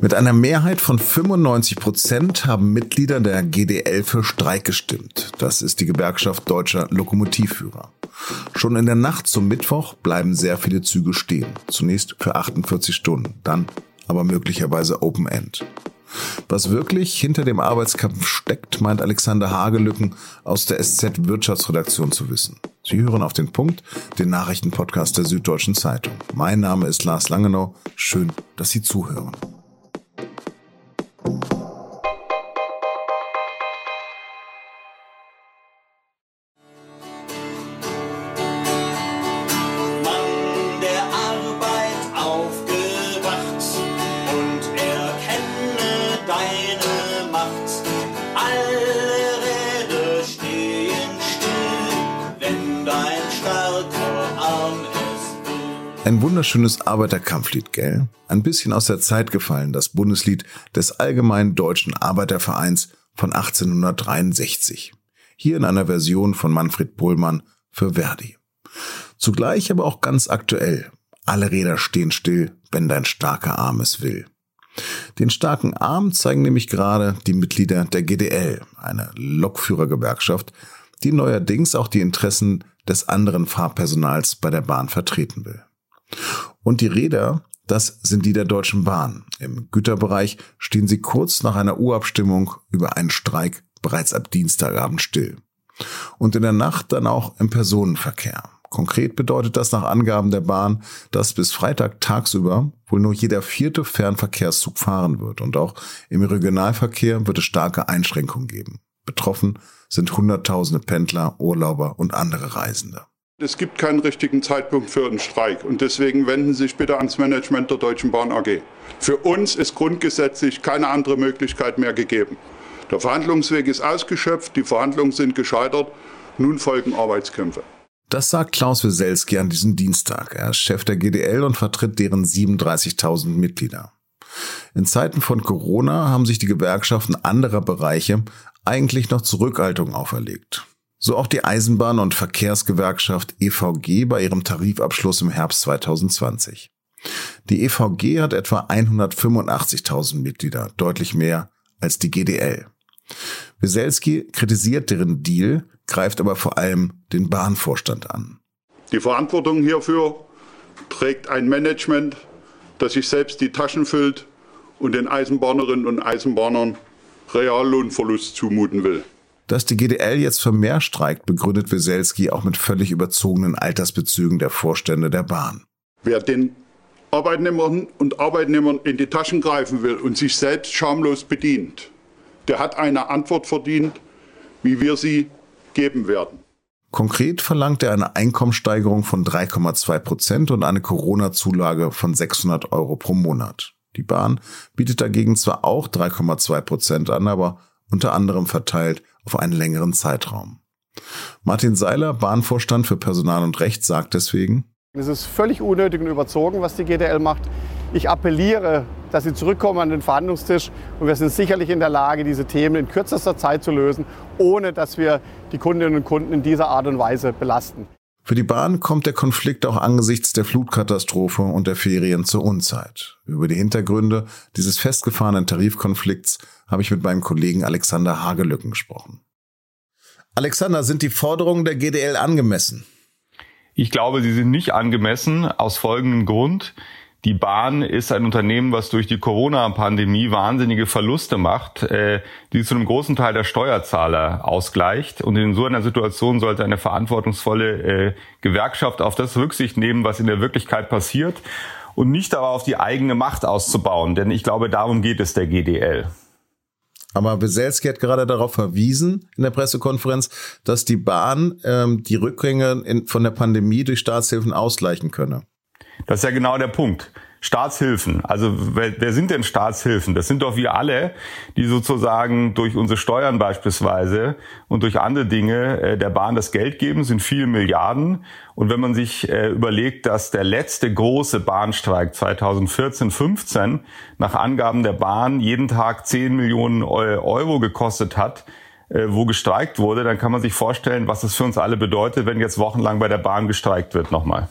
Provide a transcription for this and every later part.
Mit einer Mehrheit von 95 Prozent haben Mitglieder der GDL für Streik gestimmt. Das ist die Gewerkschaft deutscher Lokomotivführer. Schon in der Nacht zum Mittwoch bleiben sehr viele Züge stehen. Zunächst für 48 Stunden, dann aber möglicherweise Open End. Was wirklich hinter dem Arbeitskampf steckt, meint Alexander Hagelücken aus der SZ Wirtschaftsredaktion zu wissen. Sie hören auf den Punkt, den Nachrichtenpodcast der Süddeutschen Zeitung. Mein Name ist Lars Langenau. Schön, dass Sie zuhören. Ein wunderschönes Arbeiterkampflied, gell? Ein bisschen aus der Zeit gefallen, das Bundeslied des Allgemeinen Deutschen Arbeitervereins von 1863. Hier in einer Version von Manfred Pohlmann für Verdi. Zugleich aber auch ganz aktuell. Alle Räder stehen still, wenn dein starker Arm es will. Den starken Arm zeigen nämlich gerade die Mitglieder der GDL, einer Lokführergewerkschaft, die neuerdings auch die Interessen des anderen Fahrpersonals bei der Bahn vertreten will. Und die Räder, das sind die der Deutschen Bahn. Im Güterbereich stehen sie kurz nach einer Urabstimmung über einen Streik bereits ab Dienstagabend still. Und in der Nacht dann auch im Personenverkehr. Konkret bedeutet das nach Angaben der Bahn, dass bis Freitag tagsüber wohl nur jeder vierte Fernverkehrszug fahren wird und auch im Regionalverkehr wird es starke Einschränkungen geben. Betroffen sind Hunderttausende Pendler, Urlauber und andere Reisende. Es gibt keinen richtigen Zeitpunkt für einen Streik und deswegen wenden Sie sich bitte ans Management der Deutschen Bahn AG. Für uns ist grundgesetzlich keine andere Möglichkeit mehr gegeben. Der Verhandlungsweg ist ausgeschöpft, die Verhandlungen sind gescheitert, nun folgen Arbeitskämpfe. Das sagt Klaus Wieselski an diesem Dienstag. Er ist Chef der GDL und vertritt deren 37.000 Mitglieder. In Zeiten von Corona haben sich die Gewerkschaften anderer Bereiche eigentlich noch Zurückhaltung auferlegt. So auch die Eisenbahn- und Verkehrsgewerkschaft EVG bei ihrem Tarifabschluss im Herbst 2020. Die EVG hat etwa 185.000 Mitglieder, deutlich mehr als die GDL. Wieselski kritisiert deren Deal, greift aber vor allem den Bahnvorstand an. Die Verantwortung hierfür trägt ein Management, das sich selbst die Taschen füllt und den Eisenbahnerinnen und Eisenbahnern Reallohnverlust zumuten will. Dass die GDL jetzt für mehr streikt, begründet Weselski auch mit völlig überzogenen Altersbezügen der Vorstände der Bahn. Wer den Arbeitnehmern und Arbeitnehmern in die Taschen greifen will und sich selbst schamlos bedient, der hat eine Antwort verdient, wie wir sie geben werden. Konkret verlangt er eine Einkommenssteigerung von 3,2 Prozent und eine Corona-Zulage von 600 Euro pro Monat. Die Bahn bietet dagegen zwar auch 3,2 Prozent an, aber unter anderem verteilt auf einen längeren Zeitraum. Martin Seiler, Bahnvorstand für Personal und Recht, sagt deswegen, es ist völlig unnötig und überzogen, was die GDL macht. Ich appelliere, dass sie zurückkommen an den Verhandlungstisch und wir sind sicherlich in der Lage, diese Themen in kürzester Zeit zu lösen, ohne dass wir die Kundinnen und Kunden in dieser Art und Weise belasten. Für die Bahn kommt der Konflikt auch angesichts der Flutkatastrophe und der Ferien zur Unzeit. Über die Hintergründe dieses festgefahrenen Tarifkonflikts habe ich mit meinem Kollegen Alexander Hagelücken gesprochen. Alexander, sind die Forderungen der GDL angemessen? Ich glaube, sie sind nicht angemessen aus folgendem Grund. Die Bahn ist ein Unternehmen, was durch die Corona-Pandemie wahnsinnige Verluste macht, äh, die zu einem großen Teil der Steuerzahler ausgleicht. Und in so einer Situation sollte eine verantwortungsvolle äh, Gewerkschaft auf das Rücksicht nehmen, was in der Wirklichkeit passiert und nicht aber auf die eigene Macht auszubauen. Denn ich glaube, darum geht es der GDL. Aber Weselski hat gerade darauf verwiesen in der Pressekonferenz, dass die Bahn ähm, die Rückgänge in, von der Pandemie durch Staatshilfen ausgleichen könne. Das ist ja genau der Punkt. Staatshilfen. Also wer, wer sind denn Staatshilfen? Das sind doch wir alle, die sozusagen durch unsere Steuern beispielsweise und durch andere Dinge äh, der Bahn das Geld geben, sind viele Milliarden. Und wenn man sich äh, überlegt, dass der letzte große Bahnstreik 2014-15 nach Angaben der Bahn jeden Tag 10 Millionen Euro gekostet hat, äh, wo gestreikt wurde, dann kann man sich vorstellen, was das für uns alle bedeutet, wenn jetzt wochenlang bei der Bahn gestreikt wird nochmal.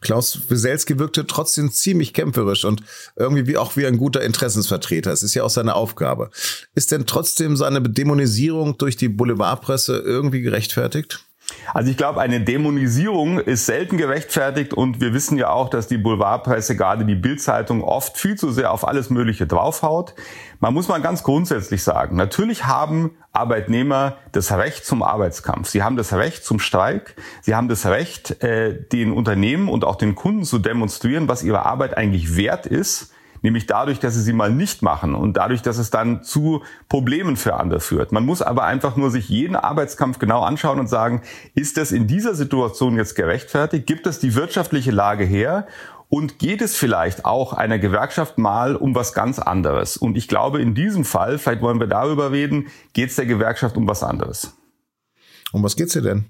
Klaus Wieselski wirkte trotzdem ziemlich kämpferisch und irgendwie wie auch wie ein guter Interessensvertreter. Es ist ja auch seine Aufgabe. Ist denn trotzdem seine Dämonisierung durch die Boulevardpresse irgendwie gerechtfertigt? Also ich glaube, eine Dämonisierung ist selten gerechtfertigt und wir wissen ja auch, dass die Boulevardpresse, gerade die Bildzeitung, oft viel zu sehr auf alles Mögliche draufhaut. Man muss mal ganz grundsätzlich sagen, natürlich haben Arbeitnehmer das Recht zum Arbeitskampf. Sie haben das Recht zum Streik. Sie haben das Recht, äh, den Unternehmen und auch den Kunden zu demonstrieren, was ihre Arbeit eigentlich wert ist nämlich dadurch, dass sie sie mal nicht machen und dadurch, dass es dann zu Problemen für andere führt. Man muss aber einfach nur sich jeden Arbeitskampf genau anschauen und sagen, ist das in dieser Situation jetzt gerechtfertigt? Gibt es die wirtschaftliche Lage her? Und geht es vielleicht auch einer Gewerkschaft mal um was ganz anderes? Und ich glaube, in diesem Fall, vielleicht wollen wir darüber reden, geht es der Gewerkschaft um was anderes. Um was geht's hier denn?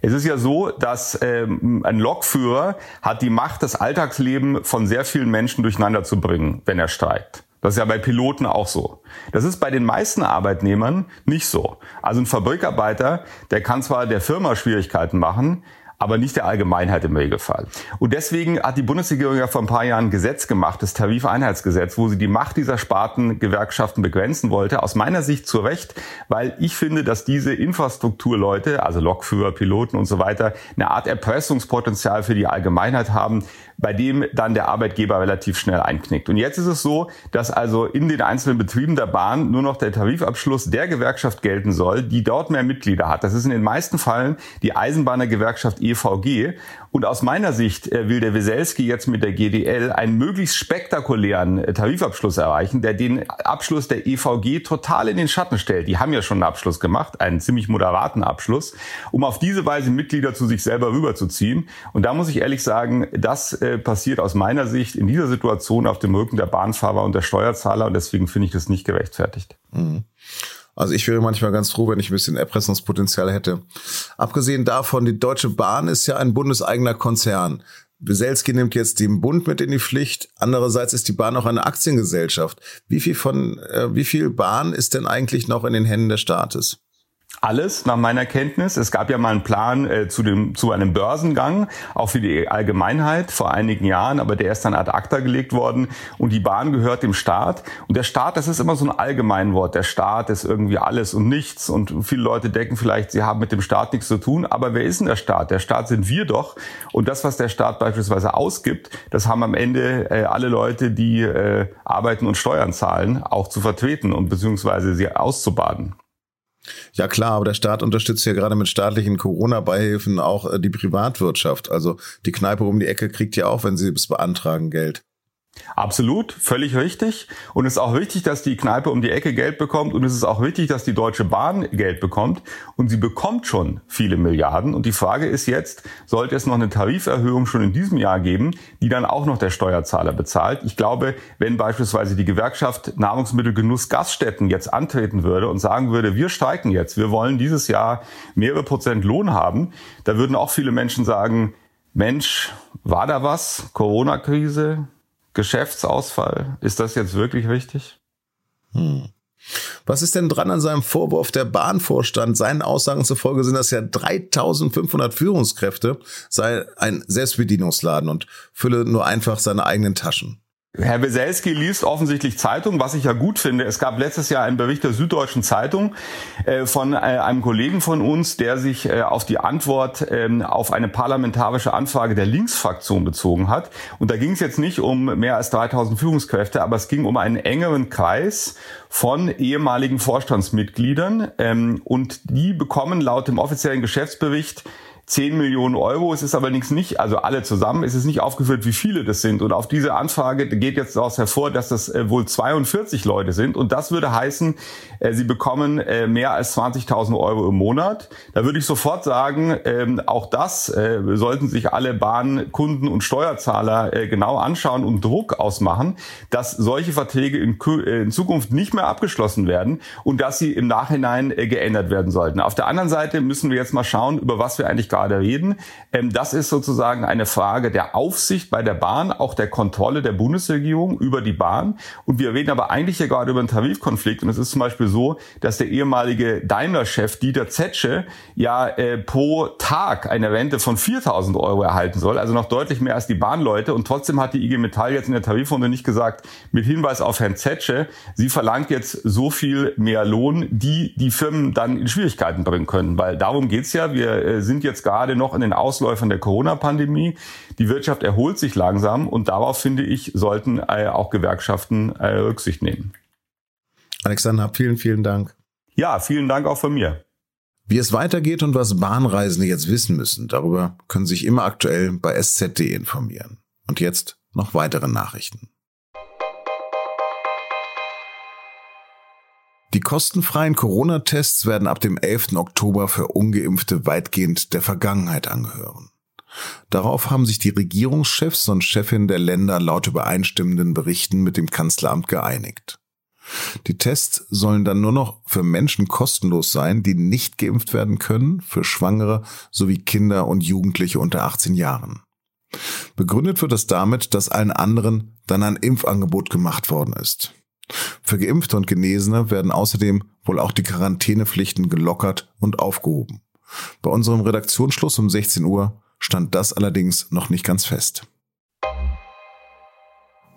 Es ist ja so, dass ähm, ein Lokführer hat die Macht, das Alltagsleben von sehr vielen Menschen durcheinander zu bringen, wenn er streikt. Das ist ja bei Piloten auch so. Das ist bei den meisten Arbeitnehmern nicht so. Also ein Fabrikarbeiter, der kann zwar der Firma Schwierigkeiten machen, aber nicht der Allgemeinheit im Regelfall. Und deswegen hat die Bundesregierung ja vor ein paar Jahren ein Gesetz gemacht, das Tarifeinheitsgesetz, wo sie die Macht dieser Spartengewerkschaften begrenzen wollte. Aus meiner Sicht zu Recht, weil ich finde, dass diese Infrastrukturleute, also Lokführer, Piloten und so weiter, eine Art Erpressungspotenzial für die Allgemeinheit haben, bei dem dann der Arbeitgeber relativ schnell einknickt. Und jetzt ist es so, dass also in den einzelnen Betrieben der Bahn nur noch der Tarifabschluss der Gewerkschaft gelten soll, die dort mehr Mitglieder hat. Das ist in den meisten Fällen die Eisenbahnergewerkschaft EVG. Und aus meiner Sicht äh, will der Weselski jetzt mit der GDL einen möglichst spektakulären äh, Tarifabschluss erreichen, der den Abschluss der EVG total in den Schatten stellt. Die haben ja schon einen Abschluss gemacht, einen ziemlich moderaten Abschluss, um auf diese Weise Mitglieder zu sich selber rüberzuziehen. Und da muss ich ehrlich sagen, das äh, passiert aus meiner Sicht in dieser Situation auf dem Rücken der Bahnfahrer und der Steuerzahler. Und deswegen finde ich das nicht gerechtfertigt. Mhm. Also ich wäre manchmal ganz froh, wenn ich ein bisschen Erpressungspotenzial hätte. Abgesehen davon, die Deutsche Bahn ist ja ein bundeseigener Konzern. Beselski nimmt jetzt den Bund mit in die Pflicht. Andererseits ist die Bahn auch eine Aktiengesellschaft. Wie viel von, äh, wie viel Bahn ist denn eigentlich noch in den Händen des Staates? Alles nach meiner Kenntnis. Es gab ja mal einen Plan äh, zu, dem, zu einem Börsengang, auch für die Allgemeinheit vor einigen Jahren, aber der ist dann ad acta gelegt worden und die Bahn gehört dem Staat. Und der Staat, das ist immer so ein Allgemeinwort. Der Staat ist irgendwie alles und nichts und viele Leute denken vielleicht, sie haben mit dem Staat nichts zu tun. Aber wer ist denn der Staat? Der Staat sind wir doch. Und das, was der Staat beispielsweise ausgibt, das haben am Ende äh, alle Leute, die äh, arbeiten und Steuern zahlen, auch zu vertreten und beziehungsweise sie auszubaden. Ja klar, aber der Staat unterstützt ja gerade mit staatlichen Corona-Beihilfen auch äh, die Privatwirtschaft. Also die Kneipe um die Ecke kriegt ja auch, wenn sie es beantragen, Geld. Absolut, völlig richtig. Und es ist auch wichtig, dass die Kneipe um die Ecke Geld bekommt. Und es ist auch wichtig, dass die Deutsche Bahn Geld bekommt. Und sie bekommt schon viele Milliarden. Und die Frage ist jetzt, sollte es noch eine Tariferhöhung schon in diesem Jahr geben, die dann auch noch der Steuerzahler bezahlt? Ich glaube, wenn beispielsweise die Gewerkschaft Nahrungsmittelgenuss Gaststätten jetzt antreten würde und sagen würde, wir streiken jetzt, wir wollen dieses Jahr mehrere Prozent Lohn haben, da würden auch viele Menschen sagen, Mensch, war da was? Corona-Krise? Geschäftsausfall. Ist das jetzt wirklich richtig? Hm. Was ist denn dran an seinem Vorwurf der Bahnvorstand? Seinen Aussagen zufolge sind das ja 3500 Führungskräfte, sei ein Selbstbedienungsladen und fülle nur einfach seine eigenen Taschen. Herr Weselski liest offensichtlich Zeitung, was ich ja gut finde. Es gab letztes Jahr einen Bericht der Süddeutschen Zeitung äh, von äh, einem Kollegen von uns, der sich äh, auf die Antwort ähm, auf eine parlamentarische Anfrage der Linksfraktion bezogen hat. Und da ging es jetzt nicht um mehr als 3000 Führungskräfte, aber es ging um einen engeren Kreis von ehemaligen Vorstandsmitgliedern. Ähm, und die bekommen laut dem offiziellen Geschäftsbericht 10 Millionen Euro. Es ist allerdings nicht, also alle zusammen, es ist nicht aufgeführt, wie viele das sind. Und auf diese Anfrage geht jetzt daraus hervor, dass das äh, wohl 42 Leute sind. Und das würde heißen, äh, sie bekommen äh, mehr als 20.000 Euro im Monat. Da würde ich sofort sagen, ähm, auch das sollten sich alle Bahnkunden und Steuerzahler genau anschauen und Druck ausmachen, dass solche Verträge in Zukunft nicht mehr abgeschlossen werden und dass sie im Nachhinein geändert werden sollten. Auf der anderen Seite müssen wir jetzt mal schauen, über was wir eigentlich gerade reden. Ähm, das ist sozusagen eine Frage der Aufsicht bei der Bahn, auch der Kontrolle der Bundesregierung über die Bahn. Und wir reden aber eigentlich hier gerade über einen Tarifkonflikt. Und es ist zum Beispiel so, dass der ehemalige Daimler-Chef Dieter Zetsche ja äh, pro Tag eine Rente von 4.000 Euro erhalten soll, also noch deutlich mehr als die Bahnleute. Und trotzdem hat die IG Metall jetzt in der Tarifrunde nicht gesagt, mit Hinweis auf Herrn Zetsche, sie verlangt jetzt so viel mehr Lohn, die die Firmen dann in Schwierigkeiten bringen können. Weil darum geht's ja. Wir äh, sind jetzt gerade noch in den Ausläufern der Corona-Pandemie. Die Wirtschaft erholt sich langsam und darauf, finde ich, sollten äh, auch Gewerkschaften äh, Rücksicht nehmen. Alexander, vielen, vielen Dank. Ja, vielen Dank auch von mir. Wie es weitergeht und was Bahnreisende jetzt wissen müssen, darüber können Sie sich immer aktuell bei sz.de informieren. Und jetzt noch weitere Nachrichten. Die kostenfreien Corona-Tests werden ab dem 11. Oktober für ungeimpfte weitgehend der Vergangenheit angehören. Darauf haben sich die Regierungschefs und Chefin der Länder laut übereinstimmenden Berichten mit dem Kanzleramt geeinigt. Die Tests sollen dann nur noch für Menschen kostenlos sein, die nicht geimpft werden können, für Schwangere sowie Kinder und Jugendliche unter 18 Jahren. Begründet wird es damit, dass allen anderen dann ein Impfangebot gemacht worden ist. Für Geimpfte und Genesene werden außerdem wohl auch die Quarantänepflichten gelockert und aufgehoben. Bei unserem Redaktionsschluss um 16 Uhr stand das allerdings noch nicht ganz fest.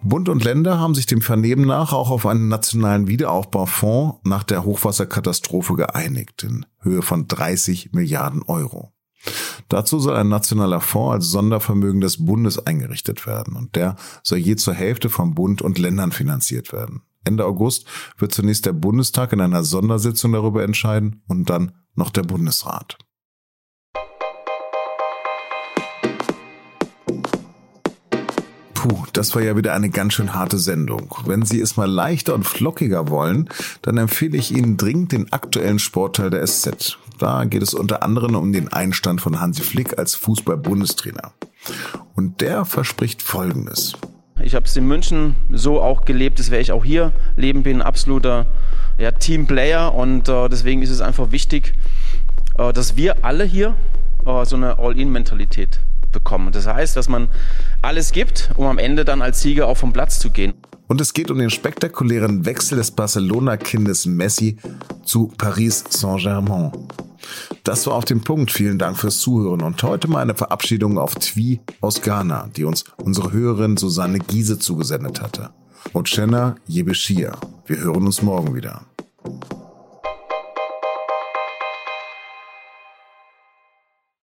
Bund und Länder haben sich dem Vernehmen nach auch auf einen nationalen Wiederaufbaufonds nach der Hochwasserkatastrophe geeinigt in Höhe von 30 Milliarden Euro. Dazu soll ein nationaler Fonds als Sondervermögen des Bundes eingerichtet werden und der soll je zur Hälfte vom Bund und Ländern finanziert werden. Ende August wird zunächst der Bundestag in einer Sondersitzung darüber entscheiden und dann noch der Bundesrat. Puh, das war ja wieder eine ganz schön harte Sendung. Wenn Sie es mal leichter und flockiger wollen, dann empfehle ich Ihnen dringend den aktuellen Sportteil der SZ. Da geht es unter anderem um den Einstand von Hansi Flick als Fußball-Bundestrainer. Und der verspricht Folgendes. Ich habe es in München so auch gelebt, das werde ich auch hier leben, bin ein absoluter ja, Teamplayer und äh, deswegen ist es einfach wichtig, äh, dass wir alle hier äh, so eine All-In-Mentalität bekommen. Das heißt, dass man alles gibt, um am Ende dann als Sieger auch vom Platz zu gehen. Und es geht um den spektakulären Wechsel des Barcelona-Kindes Messi zu Paris Saint-Germain. Das war auf den Punkt. Vielen Dank fürs Zuhören. Und heute mal eine Verabschiedung auf Twi aus Ghana, die uns unsere Hörerin Susanne Giese zugesendet hatte. Ochena Yebeshia. Wir hören uns morgen wieder.